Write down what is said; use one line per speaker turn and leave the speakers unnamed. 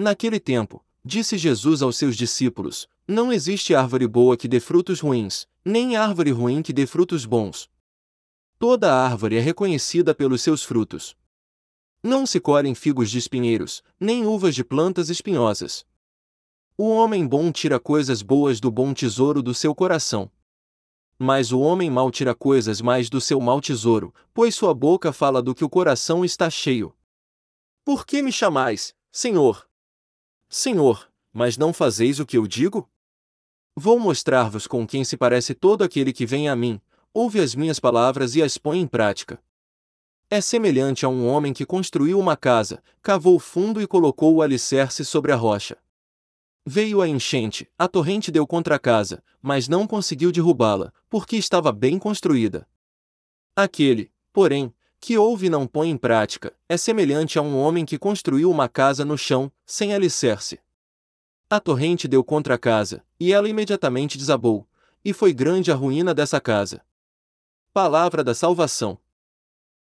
Naquele tempo, disse Jesus aos seus discípulos: Não existe árvore boa que dê frutos ruins, nem árvore ruim que dê frutos bons. Toda árvore é reconhecida pelos seus frutos. Não se colhem figos de espinheiros, nem uvas de plantas espinhosas. O homem bom tira coisas boas do bom tesouro do seu coração. Mas o homem mau tira coisas mais do seu mau tesouro, pois sua boca fala do que o coração está cheio. Por que me chamais, Senhor? Senhor, mas não fazeis o que eu digo? Vou mostrar-vos com quem se parece todo aquele que vem a mim, ouve as minhas palavras e as põe em prática. É semelhante a um homem que construiu uma casa, cavou fundo e colocou o alicerce sobre a rocha. Veio a enchente, a torrente deu contra a casa, mas não conseguiu derrubá-la, porque estava bem construída. Aquele, porém, que ouve e não põe em prática, é semelhante a um homem que construiu uma casa no chão, sem alicerce. A torrente deu contra a casa, e ela imediatamente desabou, e foi grande a ruína dessa casa. Palavra da salvação.